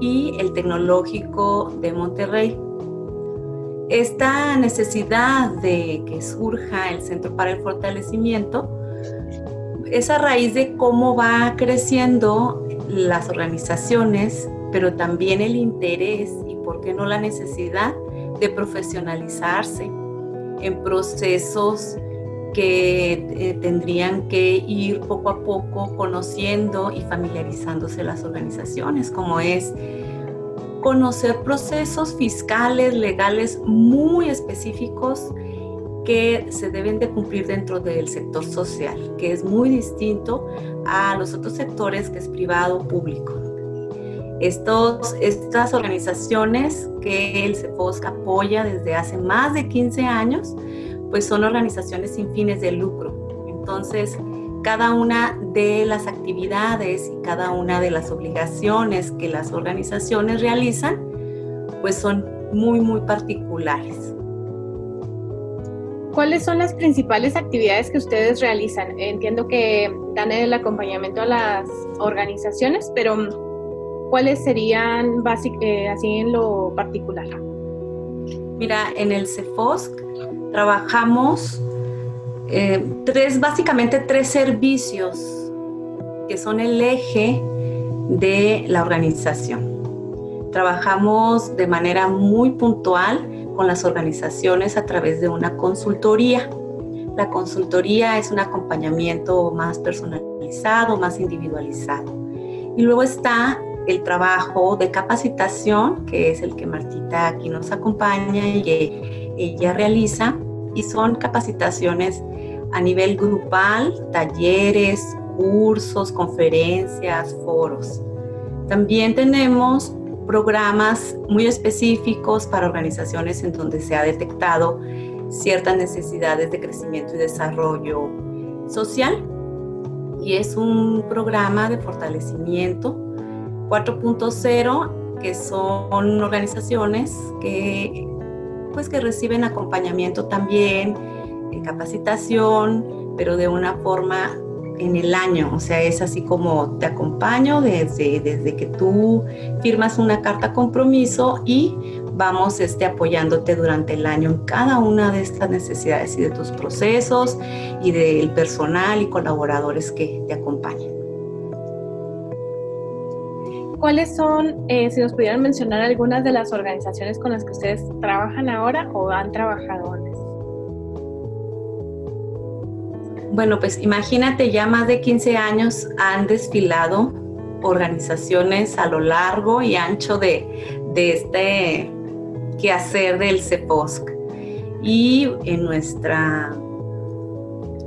y el Tecnológico de Monterrey esta necesidad de que surja el Centro para el Fortalecimiento es a raíz de cómo va creciendo las organizaciones, pero también el interés y, por qué no, la necesidad de profesionalizarse en procesos que eh, tendrían que ir poco a poco conociendo y familiarizándose las organizaciones, como es conocer procesos fiscales, legales muy específicos que se deben de cumplir dentro del sector social, que es muy distinto a los otros sectores que es privado o público. Estos, estas organizaciones que el CEPOSC apoya desde hace más de 15 años, pues son organizaciones sin fines de lucro. Entonces, cada una de las actividades y cada una de las obligaciones que las organizaciones realizan, pues son muy, muy particulares. ¿Cuáles son las principales actividades que ustedes realizan? Entiendo que dan el acompañamiento a las organizaciones, pero ¿cuáles serían eh, así en lo particular? Mira, en el CEFOSC trabajamos eh, tres, básicamente tres servicios que son el eje de la organización. Trabajamos de manera muy puntual con las organizaciones a través de una consultoría. La consultoría es un acompañamiento más personalizado, más individualizado. Y luego está el trabajo de capacitación, que es el que Martita aquí nos acompaña y ella realiza, son capacitaciones a nivel grupal, talleres, cursos, conferencias, foros. También tenemos programas muy específicos para organizaciones en donde se ha detectado ciertas necesidades de crecimiento y desarrollo social. Y es un programa de fortalecimiento 4.0 que son organizaciones que pues que reciben acompañamiento también, capacitación, pero de una forma en el año, o sea, es así como te acompaño desde, desde que tú firmas una carta compromiso y vamos este, apoyándote durante el año en cada una de estas necesidades y de tus procesos y del personal y colaboradores que te acompañan. ¿Cuáles son, eh, si nos pudieran mencionar algunas de las organizaciones con las que ustedes trabajan ahora o han trabajado? Bueno, pues imagínate, ya más de 15 años han desfilado organizaciones a lo largo y ancho de, de este quehacer del CEPOSC. Y en nuestra,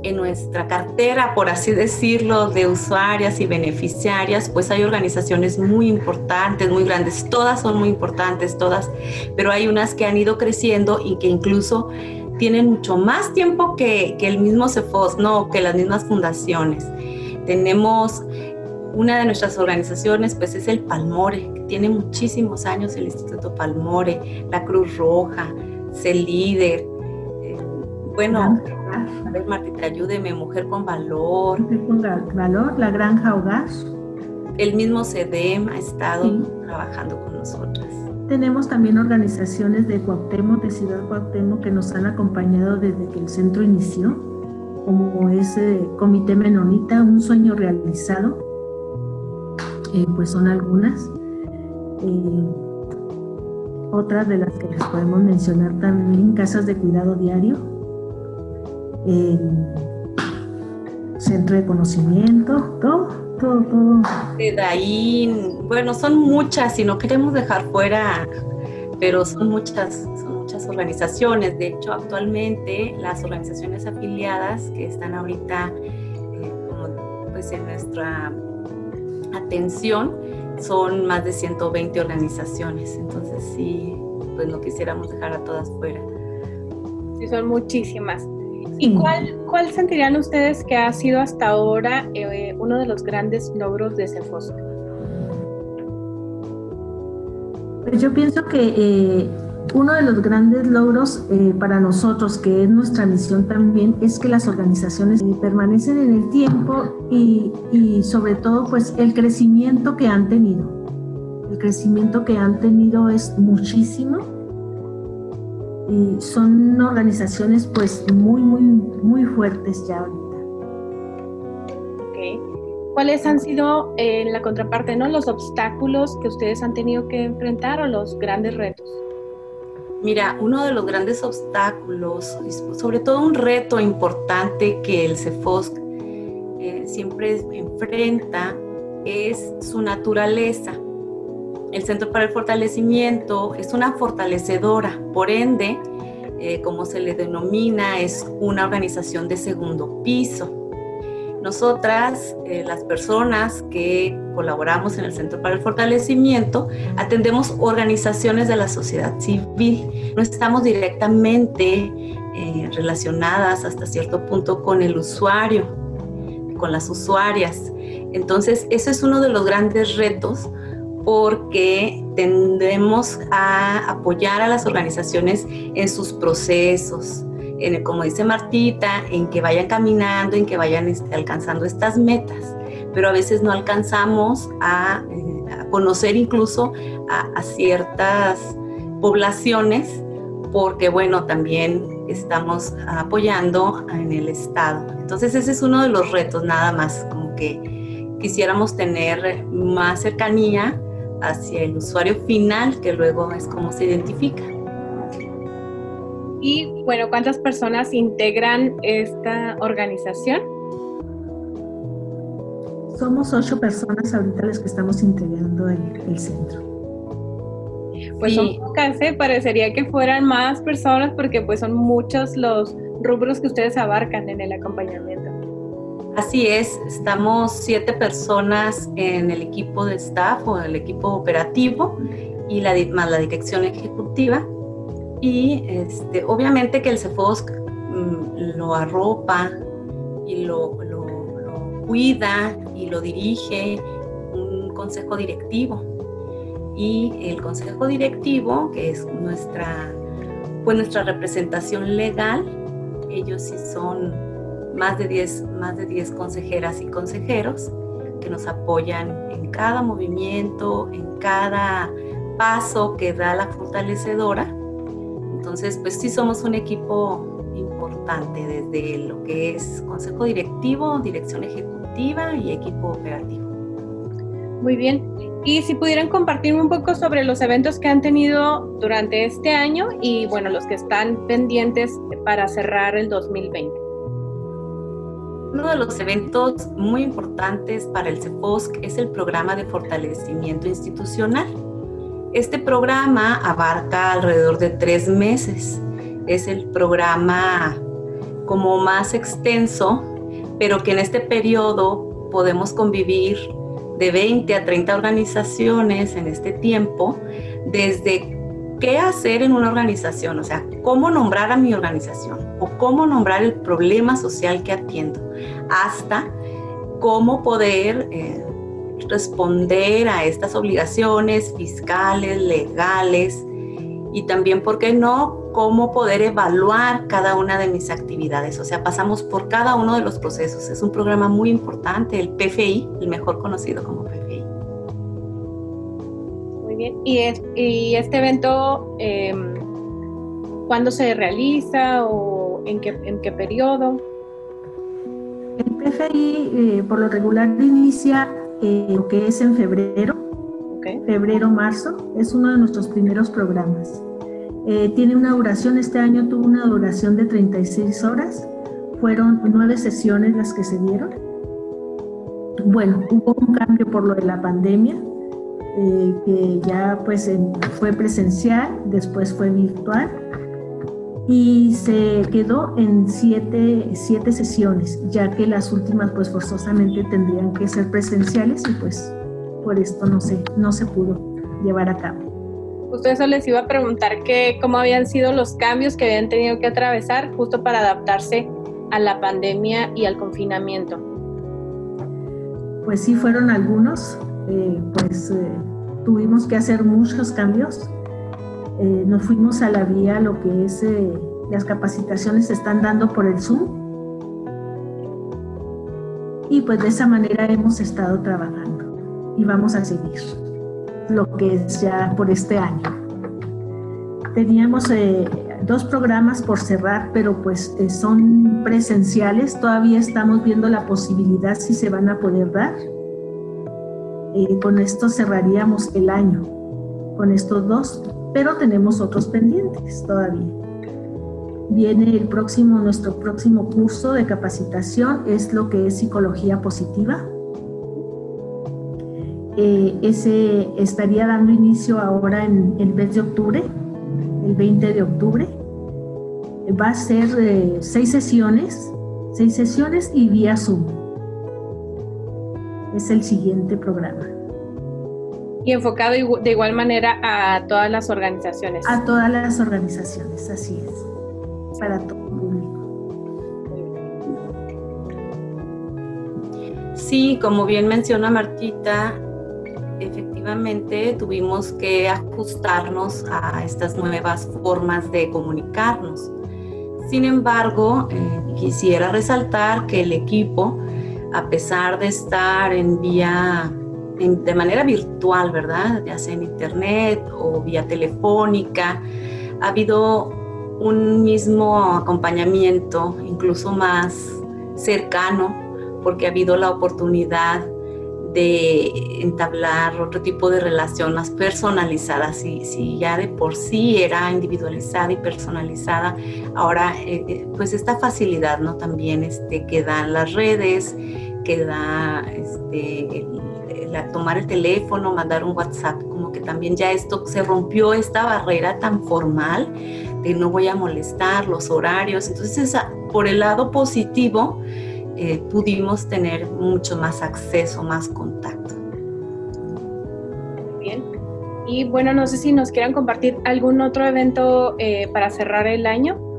en nuestra cartera, por así decirlo, de usuarias y beneficiarias, pues hay organizaciones muy importantes, muy grandes, todas son muy importantes, todas, pero hay unas que han ido creciendo y que incluso tienen mucho más tiempo que, el mismo CEFOS, no, que las mismas fundaciones. Tenemos una de nuestras organizaciones, pues es el Palmore, que tiene muchísimos años el Instituto Palmore, la Cruz Roja, CELIDER, eh, a ver Martita, ayúdeme, Mujer con Valor. Mujer con Valor, la Granja Hogar. El mismo CEDEM ha estado trabajando con nosotras. Tenemos también organizaciones de Cuauhtémoc, de Ciudad Cuauhtémoc, que nos han acompañado desde que el centro inició, como ese Comité Menonita, Un Sueño Realizado, eh, pues son algunas. Eh, otras de las que les podemos mencionar también, casas de cuidado diario, centro de conocimiento, todo todo, todo. ahí, bueno, son muchas y no queremos dejar fuera, pero son muchas, son muchas organizaciones. De hecho, actualmente las organizaciones afiliadas que están ahorita eh, pues en nuestra atención son más de 120 organizaciones. Entonces sí, pues no quisiéramos dejar a todas fuera. Sí, son muchísimas. ¿Y cuál, cuál sentirían ustedes que ha sido hasta ahora eh, uno de los grandes logros de CEFOSC? Pues yo pienso que eh, uno de los grandes logros eh, para nosotros, que es nuestra misión también, es que las organizaciones permanecen en el tiempo y, y sobre todo pues el crecimiento que han tenido. El crecimiento que han tenido es muchísimo y son organizaciones pues muy, muy, muy fuertes ya ahorita. ¿Cuáles han sido en la contraparte, no, los obstáculos que ustedes han tenido que enfrentar o los grandes retos? Mira, uno de los grandes obstáculos, sobre todo un reto importante que el CEFOSC eh, siempre enfrenta, es su naturaleza. El Centro para el Fortalecimiento es una fortalecedora, por ende, eh, como se le denomina, es una organización de segundo piso. Nosotras, eh, las personas que colaboramos en el Centro para el Fortalecimiento, atendemos organizaciones de la sociedad civil. No estamos directamente eh, relacionadas hasta cierto punto con el usuario, con las usuarias. Entonces, ese es uno de los grandes retos porque tendemos a apoyar a las organizaciones en sus procesos, en, como dice Martita, en que vayan caminando, en que vayan este, alcanzando estas metas, pero a veces no alcanzamos a, eh, conocer incluso a, ciertas poblaciones, porque bueno, también estamos apoyando en el Estado. Entonces ese es uno de los retos, nada más, como que quisiéramos tener más cercanía hacia el usuario final, que luego es como se identifica. Y bueno, ¿cuántas personas integran esta organización? Somos ocho personas ahorita las que estamos integrando el, centro. Pues son pocas, ¿eh? parecería que fueran más personas porque pues son muchos los rubros que ustedes abarcan en el acompañamiento. Así es, estamos siete personas en el equipo de staff o el equipo operativo y la, más la dirección ejecutiva. Y este, obviamente que el CEFOSC mm, lo arropa y lo, cuida y lo dirige un consejo directivo. Y el consejo directivo, que es nuestra, pues nuestra representación legal, ellos sí son más de 10 más de 10 consejeras y consejeros que nos apoyan en cada movimiento, en cada paso que da la fortalecedora. Entonces, pues sí somos un equipo importante desde lo que es consejo directivo, dirección ejecutiva y equipo operativo. Muy bien. Y si pudieran compartirme un poco sobre los eventos que han tenido durante este año y bueno, los que están pendientes para cerrar el 2020. Uno de los eventos muy importantes para el CEFOSC es el programa de fortalecimiento institucional. Este programa abarca alrededor de tres meses. Es el programa como más extenso, pero que en este periodo podemos convivir de 20 a 30 organizaciones en este tiempo, desde qué hacer en una organización, o sea, cómo nombrar a mi organización o cómo nombrar el problema social que atiendo, hasta cómo poder eh, responder a estas obligaciones fiscales, legales y también, ¿por qué no?, cómo poder evaluar cada una de mis actividades. O sea, pasamos por cada uno de los procesos. Es un programa muy importante, el PFI, el mejor conocido como PFI. ¿Y, este evento, em, cuándo se realiza o en qué, en qué periodo? El PFI eh, por lo regular inicia eh, lo que es en febrero, febrero-marzo, es uno de nuestros primeros programas. Eh, tiene una duración, este año tuvo una duración de 36 horas, fueron nueve sesiones las que se dieron. Bueno, hubo un cambio por lo de la pandemia, eh, que ya pues fue presencial, después fue virtual y se quedó en siete, siete, sesiones, ya que las últimas pues forzosamente tendrían que ser presenciales y pues por esto no se, no se pudo llevar a cabo. Justo eso les iba a preguntar que cómo habían sido los cambios que habían tenido que atravesar justo para adaptarse a la pandemia y al confinamiento. Pues sí, fueron algunos, eh, pues eh, tuvimos que hacer muchos cambios. Eh, nos fuimos a la vía, lo que es las capacitaciones se están dando por el Zoom. Y pues de esa manera hemos estado trabajando y vamos a seguir lo que es ya por este año. Teníamos dos programas por cerrar, pero pues son presenciales. Todavía estamos viendo la posibilidad si se van a poder dar con esto cerraríamos el año, con estos dos, pero tenemos otros pendientes todavía. Viene el próximo, nuestro próximo curso de capacitación, es lo que es psicología positiva. Eh, ese estaría dando inicio ahora en el mes de octubre, el 20 de octubre. Va a ser eh, seis sesiones, seis sesiones y vía Zoom es el siguiente programa. Y enfocado de igual manera a todas las organizaciones. A todas las organizaciones, así es, para todo el público. Sí, como bien menciona Martita, efectivamente tuvimos que ajustarnos a estas nuevas formas de comunicarnos. Sin embargo, eh, quisiera resaltar que el equipo a pesar de estar en vía de manera virtual, ¿verdad? Ya sea en internet o vía telefónica. Ha habido un mismo acompañamiento, incluso más cercano, porque ha habido la oportunidad de entablar otro tipo de relación más personalizada. Si, si ya de por sí era individualizada y personalizada, ahora eh, eh, pues esta facilidad, ¿no? También este, que dan las redes, que da este, tomar el teléfono, mandar un WhatsApp, como que también ya esto se rompió esta barrera tan formal de no voy a molestar los horarios. Entonces, por el lado positivo, eh, pudimos tener mucho más acceso, más contacto. Bien. Y bueno, no sé si nos quieran compartir algún otro evento eh, para cerrar el año.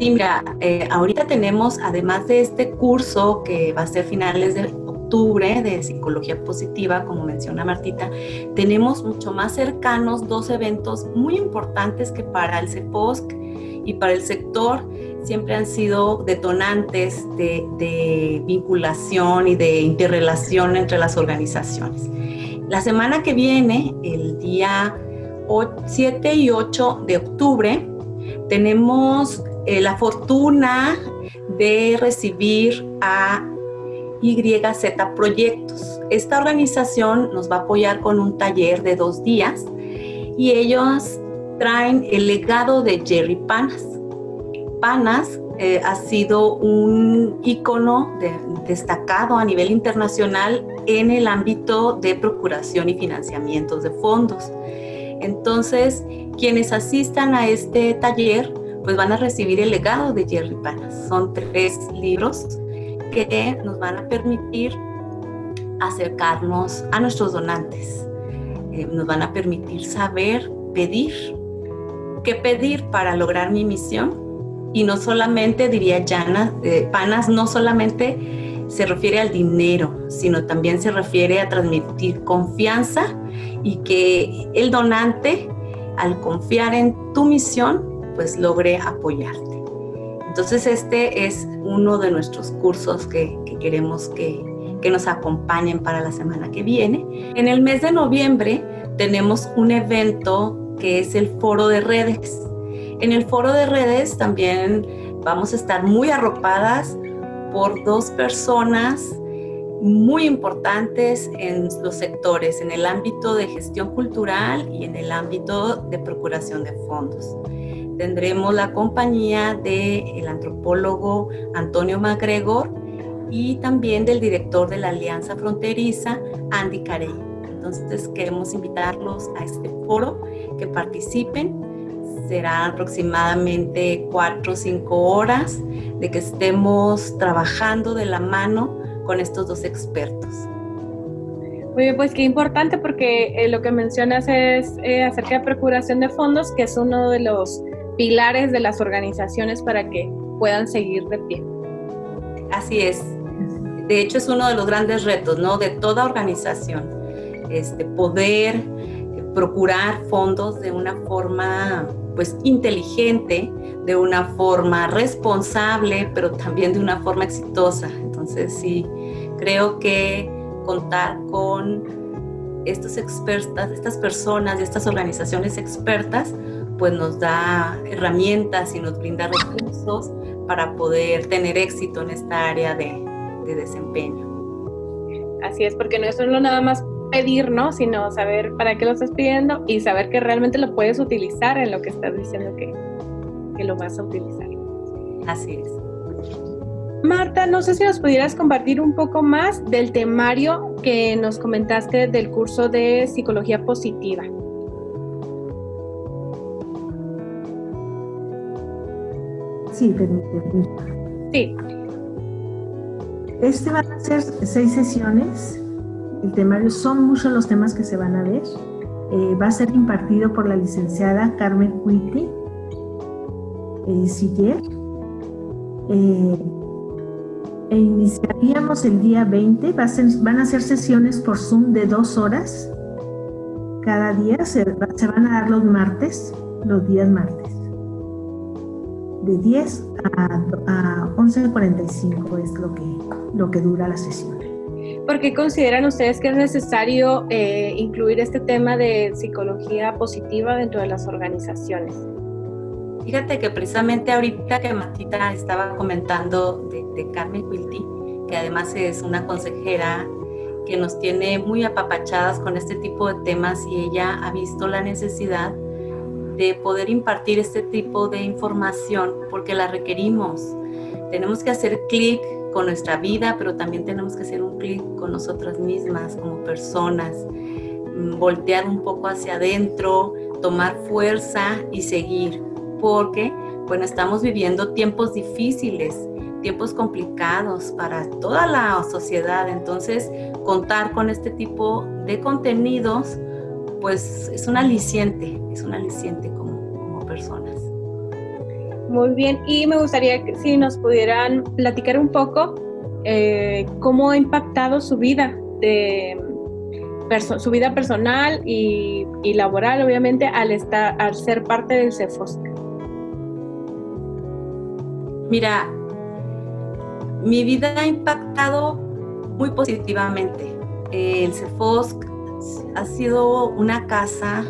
Sí, mira, eh, ahorita tenemos, además de este curso que va a ser finales de octubre de psicología positiva, como menciona Martita, tenemos mucho más cercanos dos eventos muy importantes que para el CEPOSC y para el sector siempre han sido detonantes de, vinculación y de interrelación entre las organizaciones. La semana que viene, el día 7 y 8 de octubre, tenemos eh, la fortuna de recibir a YZ Proyectos. Esta organización nos va a apoyar con un taller de dos días y ellos traen el legado de Jerry Panas. Panas eh, ha sido un ícono destacado a nivel internacional en el ámbito de procuración y financiamientos de fondos. Entonces, quienes asistan a este taller, pues van a recibir el legado de Jerry Panas. Son tres libros que nos van a permitir acercarnos a nuestros donantes. Eh, nos van a permitir saber pedir, qué pedir para lograr mi misión y no solamente, diría Jana, eh, Panas no solamente se refiere al dinero, sino también se refiere a transmitir confianza y que el donante, al confiar en tu misión, pues logre apoyarte. Entonces este es uno de nuestros cursos que, queremos que, que nos acompañen para la semana que viene. En el mes de noviembre tenemos un evento que es el foro de redes en el foro de redes también vamos a estar muy arropadas por dos personas muy importantes en los sectores, en el ámbito de gestión cultural y en el ámbito de procuración de fondos. Tendremos la compañía del antropólogo Antonio MacGregor y también del director de la Alianza Fronteriza, Andy Carey. Entonces queremos invitarlos a este foro, que participen será aproximadamente cuatro o cinco horas de que estemos trabajando de la mano con estos dos expertos. Muy bien, pues qué importante porque eh, lo que mencionas es eh, acerca de procuración de fondos, que es uno de los pilares de las organizaciones para que puedan seguir de pie. Así es. De hecho, es uno de los grandes retos, ¿no? De toda organización. Este, poder eh, procurar fondos de una forma pues inteligente, de una forma responsable, pero también de una forma exitosa. Entonces sí, creo que contar con estos expertas, estas personas y estas organizaciones expertas, pues nos da herramientas y nos brinda recursos para poder tener éxito en esta área de, de desempeño. Así es, porque no es solo nada más pedir, ¿no? Sino saber para qué lo estás pidiendo y saber que realmente lo puedes utilizar en lo que estás diciendo que, que lo vas a utilizar. Así es. Marta, no sé si nos pudieras compartir un poco más del temario que nos comentaste del curso de psicología positiva. Sí, permíteme. Sí. Este va a ser seis sesiones el temario, son muchos los temas que se van a ver. Eh, va a ser impartido por la licenciada Carmen Cuiti eh, Siller. Eh, e iniciaríamos el día 20. van a ser sesiones por Zoom de dos horas cada día. Se, van a dar los martes, los días martes. De 10 a, a 11.45 es lo que, lo que dura la sesión. ¿Por qué consideran ustedes que es necesario eh, incluir este tema de psicología positiva dentro de las organizaciones? Fíjate que precisamente ahorita que Matita estaba comentando de, de Carmen Quilty, que además es una consejera que nos tiene muy apapachadas con este tipo de temas y ella ha visto la necesidad de poder impartir este tipo de información porque la requerimos. Tenemos que hacer clic con nuestra vida, pero también tenemos que hacer un clic con nosotras mismas como personas, mm, voltear un poco hacia adentro, tomar fuerza y seguir, porque bueno, estamos viviendo tiempos difíciles, tiempos complicados para toda la sociedad, entonces contar con este tipo de contenidos pues es un aliciente, es un aliciente como, como personas. Muy bien, y me gustaría que si nos pudieran platicar un poco eh, cómo ha impactado su vida, de, su vida personal y, y, laboral, obviamente, al, estar, al ser parte del CEFOSC. Mira, mi vida ha impactado muy positivamente. El CEFOSC ha sido una casa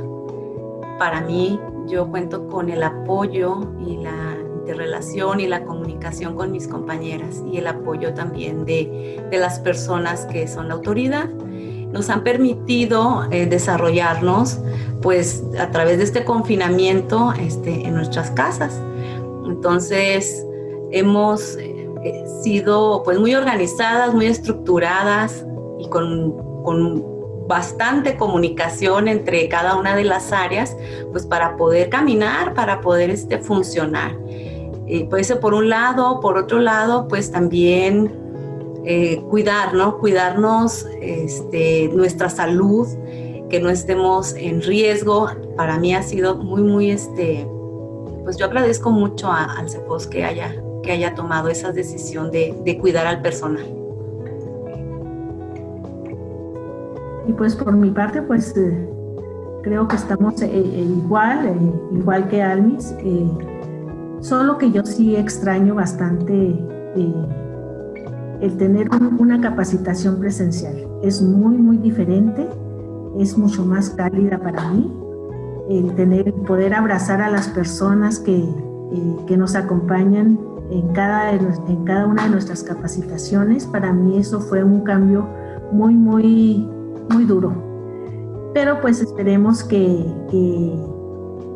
para mí. Yo cuento con el apoyo y la interrelación y la comunicación con mis compañeras y el apoyo también de, de las personas que son la autoridad. Nos han permitido eh, desarrollarnos pues a través de este confinamiento este, en nuestras casas. Entonces hemos eh, sido pues muy organizadas, muy estructuradas y con, con bastante comunicación entre cada una de las áreas, pues para poder caminar, para poder este, funcionar. Eh, puede ser por un lado, por otro lado, pues también eh, cuidar, ¿no? Cuidarnos este, nuestra salud, que no estemos en riesgo. Para mí ha sido muy, muy, este, pues yo agradezco mucho al CEPOS que haya, que haya tomado esa decisión de, de cuidar al personal. Y pues por mi parte, pues eh, creo que estamos eh, eh, igual, igual que Almis, solo que yo sí extraño bastante el tener una capacitación presencial. Es muy, muy diferente, es mucho más cálida para mí. El tener, poder abrazar a las personas que, que nos acompañan en cada, en cada una de nuestras capacitaciones, para mí eso fue un cambio muy, muy muy duro. Pero pues esperemos que,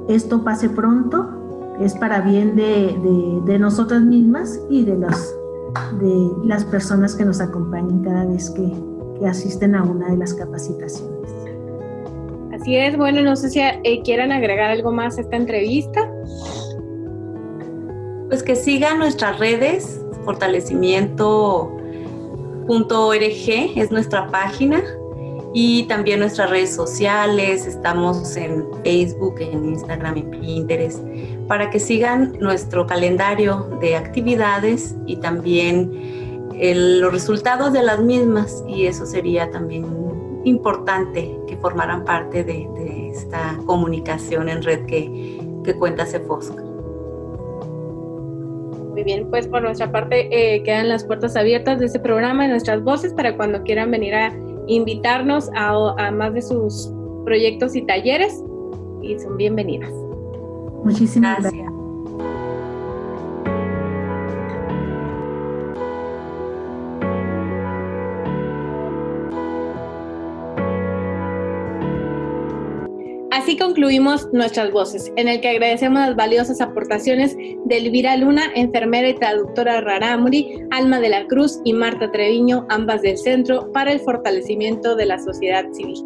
esto pase pronto, es para bien de, de, nosotras mismas y de, las de las personas que nos acompañan cada vez que, que asisten a una de las capacitaciones. Así es, bueno, no sé si eh, quieran agregar algo más a esta entrevista. Pues que sigan nuestras redes, fortalecimiento.org es nuestra página, y también nuestras redes sociales, estamos en Facebook, en Instagram, en Pinterest, para que sigan nuestro calendario de actividades y también los resultados de las mismas y eso sería también importante que formaran parte de, esta comunicación en red que, que cuenta CEFOSC. Muy bien, pues por nuestra parte eh, quedan las puertas abiertas de este programa, de nuestras voces, para cuando quieran venir a invitarnos a, más de sus proyectos y talleres y son bienvenidas. Muchísimas gracias. Así concluimos nuestras voces, en el que agradecemos las valiosas aportaciones de Elvira Luna, enfermera y traductora Raramuri, Alma de la Cruz y Marta Treviño, ambas del Centro, para el fortalecimiento de la sociedad civil.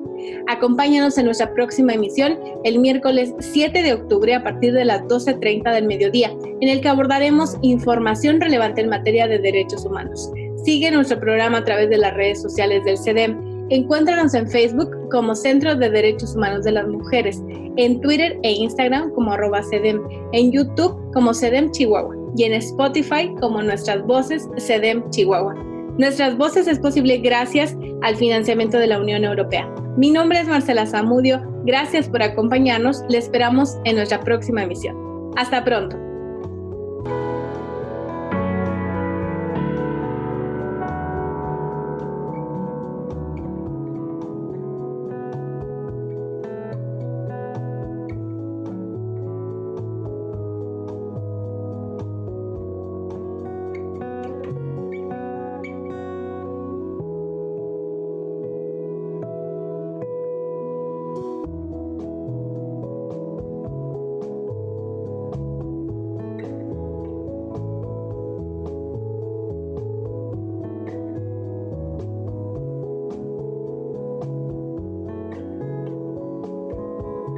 Acompáñanos en nuestra próxima emisión el miércoles 7 de octubre a partir de las 12.30 del mediodía, en el que abordaremos información relevante en materia de derechos humanos. Sigue nuestro programa a través de las redes sociales del CEDEM Encuéntranos en Facebook como Centro de Derechos Humanos de las Mujeres, en Twitter e Instagram como arroba CEDEM, en YouTube como CEDEM Chihuahua y en Spotify como Nuestras Voces CEDEM Chihuahua. Nuestras Voces es posible gracias al financiamiento de la Unión Europea. Mi nombre es Marcela Zamudio, gracias por acompañarnos, le esperamos en nuestra próxima emisión. Hasta pronto.